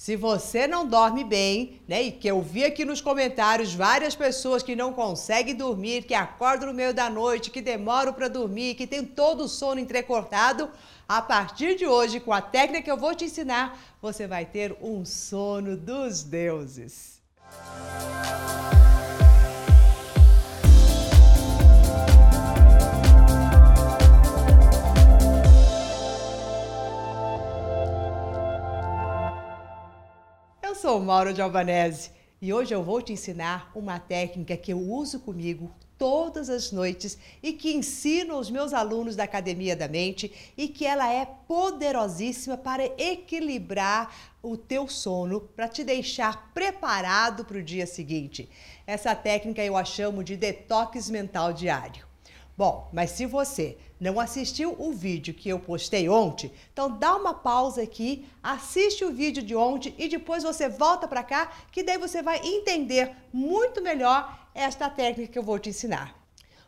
Se você não dorme bem, né, e que eu vi aqui nos comentários várias pessoas que não conseguem dormir, que acordam no meio da noite, que demoram para dormir, que tem todo o sono entrecortado, a partir de hoje, com a técnica que eu vou te ensinar, você vai ter um sono dos deuses. Sou Mauro de Albanese e hoje eu vou te ensinar uma técnica que eu uso comigo todas as noites e que ensino aos meus alunos da Academia da Mente e que ela é poderosíssima para equilibrar o teu sono, para te deixar preparado para o dia seguinte. Essa técnica eu a chamo de detox mental diário. Bom, mas se você não assistiu o vídeo que eu postei ontem, então dá uma pausa aqui, assiste o vídeo de ontem e depois você volta para cá, que daí você vai entender muito melhor esta técnica que eu vou te ensinar.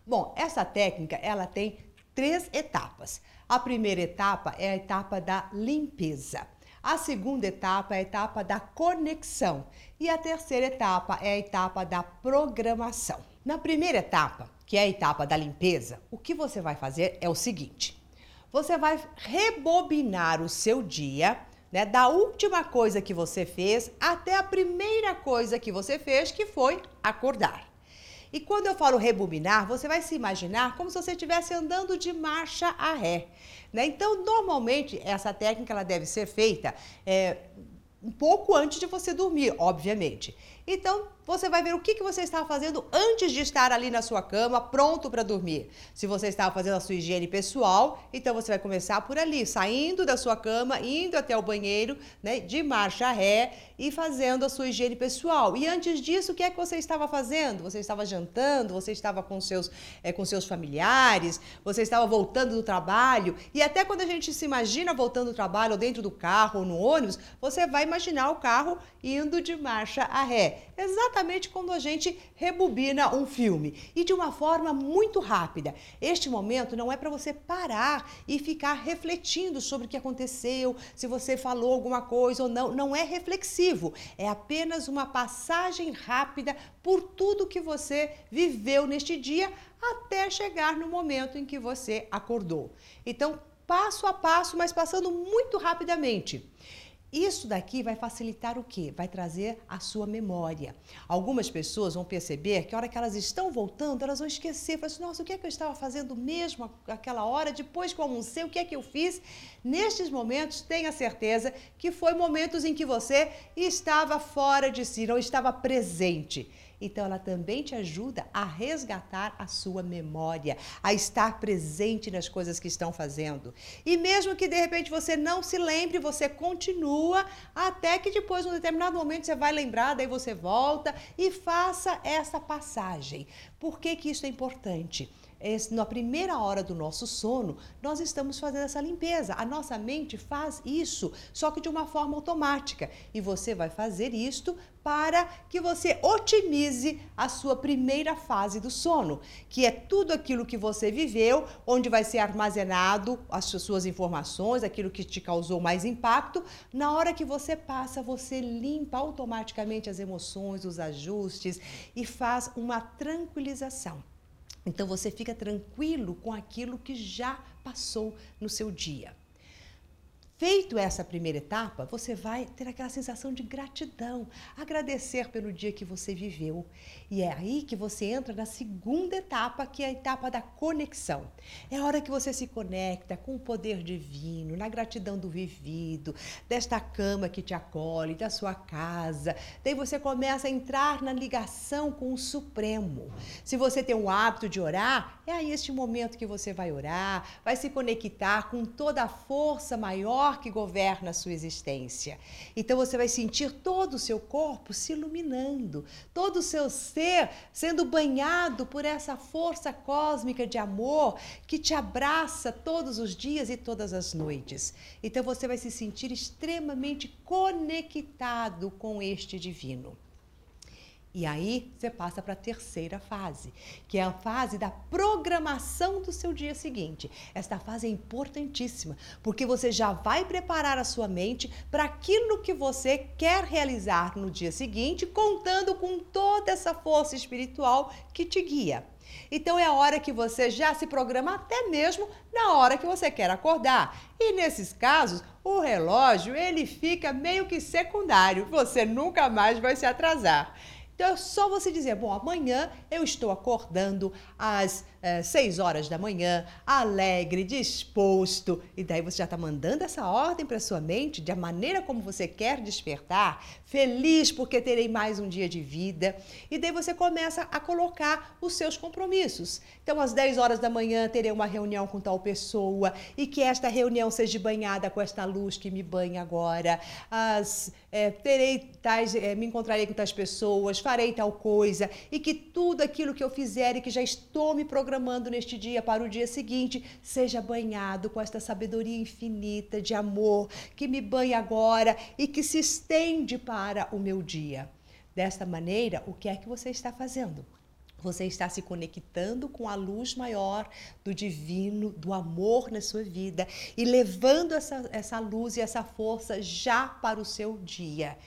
Bom, essa técnica ela tem três etapas. A primeira etapa é a etapa da limpeza. A segunda etapa é a etapa da conexão. E a terceira etapa é a etapa da programação. Na primeira etapa, que é a etapa da limpeza, o que você vai fazer é o seguinte: você vai rebobinar o seu dia, né, da última coisa que você fez até a primeira coisa que você fez, que foi acordar. E quando eu falo rebobinar, você vai se imaginar como se você estivesse andando de marcha a ré. Né? Então, normalmente, essa técnica ela deve ser feita é, um pouco antes de você dormir, obviamente. Então, você vai ver o que, que você estava fazendo antes de estar ali na sua cama, pronto para dormir. Se você estava fazendo a sua higiene pessoal, então você vai começar por ali, saindo da sua cama, indo até o banheiro, né, de marcha ré e fazendo a sua higiene pessoal. E antes disso, o que é que você estava fazendo? Você estava jantando, você estava com seus, é, com seus familiares, você estava voltando do trabalho. E até quando a gente se imagina voltando do trabalho, ou dentro do carro, ou no ônibus, você vai imaginar o carro indo de marcha a ré. Exatamente quando a gente rebobina um filme e de uma forma muito rápida. Este momento não é para você parar e ficar refletindo sobre o que aconteceu, se você falou alguma coisa ou não. Não é reflexivo, é apenas uma passagem rápida por tudo que você viveu neste dia até chegar no momento em que você acordou. Então, passo a passo, mas passando muito rapidamente. Isso daqui vai facilitar o quê? Vai trazer a sua memória. Algumas pessoas vão perceber que a hora que elas estão voltando, elas vão esquecer. Falam assim, nossa, o que é que eu estava fazendo mesmo aquela hora? Depois que eu almocei, o que é que eu fiz? Nestes momentos, tenha certeza que foi momentos em que você estava fora de si, não estava presente. Então, ela também te ajuda a resgatar a sua memória, a estar presente nas coisas que estão fazendo. E mesmo que de repente você não se lembre, você continua até que depois, num determinado momento, você vai lembrar, daí você volta e faça essa passagem. Por que, que isso é importante? na primeira hora do nosso sono, nós estamos fazendo essa limpeza. A nossa mente faz isso, só que de uma forma automática. E você vai fazer isto para que você otimize a sua primeira fase do sono, que é tudo aquilo que você viveu, onde vai ser armazenado as suas informações, aquilo que te causou mais impacto. Na hora que você passa, você limpa automaticamente as emoções, os ajustes e faz uma tranquilização. Então você fica tranquilo com aquilo que já passou no seu dia. Feito essa primeira etapa, você vai ter aquela sensação de gratidão, agradecer pelo dia que você viveu. E é aí que você entra na segunda etapa, que é a etapa da conexão. É a hora que você se conecta com o poder divino, na gratidão do vivido, desta cama que te acolhe, da sua casa. Daí você começa a entrar na ligação com o Supremo. Se você tem o hábito de orar, é aí este momento que você vai orar, vai se conectar com toda a força maior maior que governa a sua existência. Então você vai sentir todo o seu corpo se iluminando, todo o seu ser sendo banhado por essa força cósmica de amor que te abraça todos os dias e todas as noites. Então você vai se sentir extremamente conectado com este divino. E aí você passa para a terceira fase, que é a fase da programação do seu dia seguinte. Esta fase é importantíssima, porque você já vai preparar a sua mente para aquilo que você quer realizar no dia seguinte, contando com toda essa força espiritual que te guia. Então é a hora que você já se programa até mesmo na hora que você quer acordar. E nesses casos, o relógio ele fica meio que secundário. Você nunca mais vai se atrasar. Então é só você dizer: bom, amanhã eu estou acordando às é, eh, 6 horas da manhã, alegre, disposto. E daí você já está mandando essa ordem para sua mente de a maneira como você quer despertar, feliz porque terei mais um dia de vida. E daí você começa a colocar os seus compromissos. Então, às 10 horas da manhã, terei uma reunião com tal pessoa e que esta reunião seja banhada com esta luz que me banha agora. As, é, terei tais, é, me encontrarei com tais pessoas, farei tal coisa e que tudo aquilo que eu fizer e que já estou me programando neste dia para o dia seguinte seja banhado com esta sabedoria infinita de amor que me banha agora e que se estende para o meu dia. Desta maneira, o que é que você está fazendo? Você está se conectando com a luz maior do divino, do amor na sua vida e levando essa, essa luz e essa força já para o seu dia.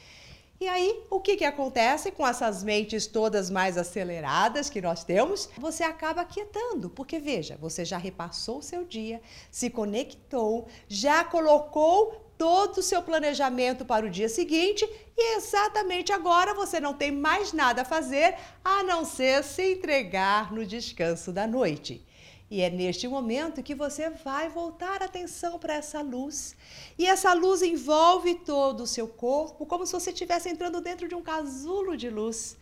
E aí, o que, que acontece com essas mentes todas mais aceleradas que nós temos? Você acaba quietando, porque veja, você já repassou o seu dia, se conectou, já colocou todo o seu planejamento para o dia seguinte e exatamente agora você não tem mais nada a fazer a não ser se entregar no descanso da noite. E é neste momento que você vai voltar a atenção para essa luz. E essa luz envolve todo o seu corpo, como se você estivesse entrando dentro de um casulo de luz.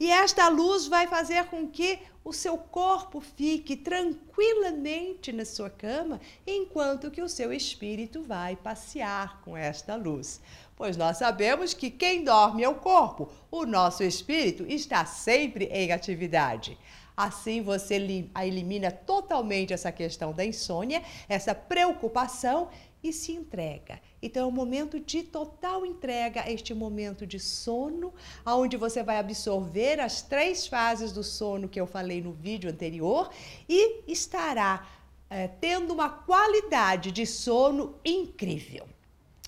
E esta luz vai fazer com que o seu corpo fique tranquilamente na sua cama, enquanto que o seu espírito vai passear com esta luz. Pois nós sabemos que quem dorme é o corpo, o nosso espírito está sempre em atividade. Assim você elimina totalmente essa questão da insônia, essa preocupação e se entrega. Então é um momento de total entrega, este momento de sono, onde você vai absorver as três fases do sono que eu falei no vídeo anterior e estará é, tendo uma qualidade de sono incrível.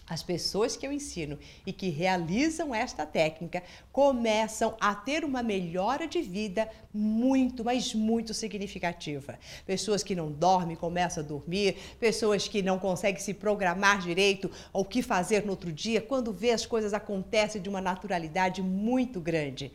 As pessoas que eu ensino e que realizam esta técnica começam a ter uma melhora de vida muito, mas muito significativa. Pessoas que não dormem começam a dormir, pessoas que não conseguem se programar direito o que fazer no outro dia, quando vê as coisas acontecem de uma naturalidade muito grande.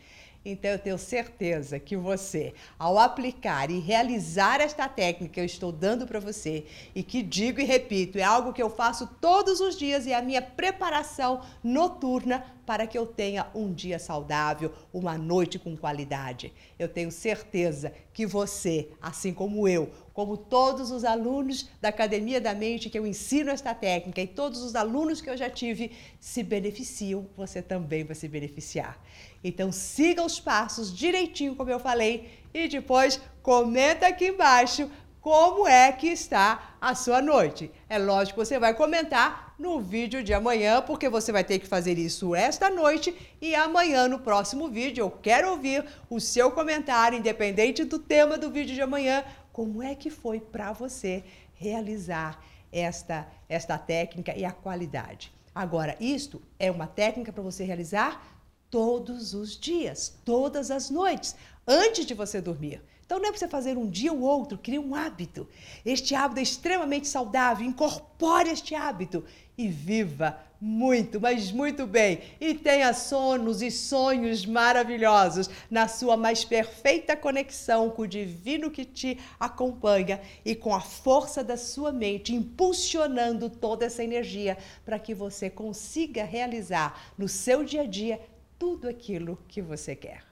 Então eu tenho certeza que você, ao aplicar e realizar esta técnica que eu estou dando para você e que digo e repito, é algo que eu faço todos os dias e é a minha preparação noturna para que eu tenha um dia saudável, uma noite com qualidade. Eu tenho certeza que você, assim como eu, como todos os alunos da Academia da Mente que eu ensino esta técnica e todos os alunos que eu já tive se beneficiam, você também vai se beneficiar. Então siga os passos direitinho como eu falei e depois comenta aqui embaixo como é que está a sua noite. É lógico que você vai comentar no vídeo de amanhã, porque você vai ter que fazer isso esta noite e amanhã no próximo vídeo eu quero ouvir o seu comentário, independente do tema do vídeo de amanhã, como é que foi para você realizar esta esta técnica e a qualidade. Agora, isto é uma técnica para você realizar todos os dias, todas as noites, antes de você dormir. Então não é para você fazer um dia ou outro, cria um hábito. Este hábito é extremamente saudável, incorpore este hábito e viva muito, mas muito bem. E tenha sonos e sonhos maravilhosos na sua mais perfeita conexão com o divino que te acompanha e com a força da sua mente, impulsionando toda essa energia para que você consiga realizar no seu dia a dia tudo aquilo que você quer.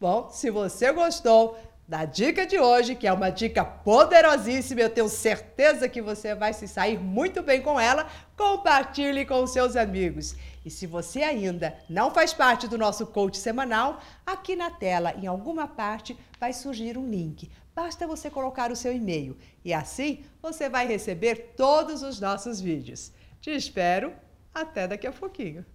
Bom, se você gostou, da dica de hoje, que é uma dica poderosíssima, eu tenho certeza que você vai se sair muito bem com ela. Compartilhe com seus amigos. E se você ainda não faz parte do nosso coach semanal, aqui na tela, em alguma parte, vai surgir um link. Basta você colocar o seu e-mail e assim você vai receber todos os nossos vídeos. Te espero até daqui a pouquinho.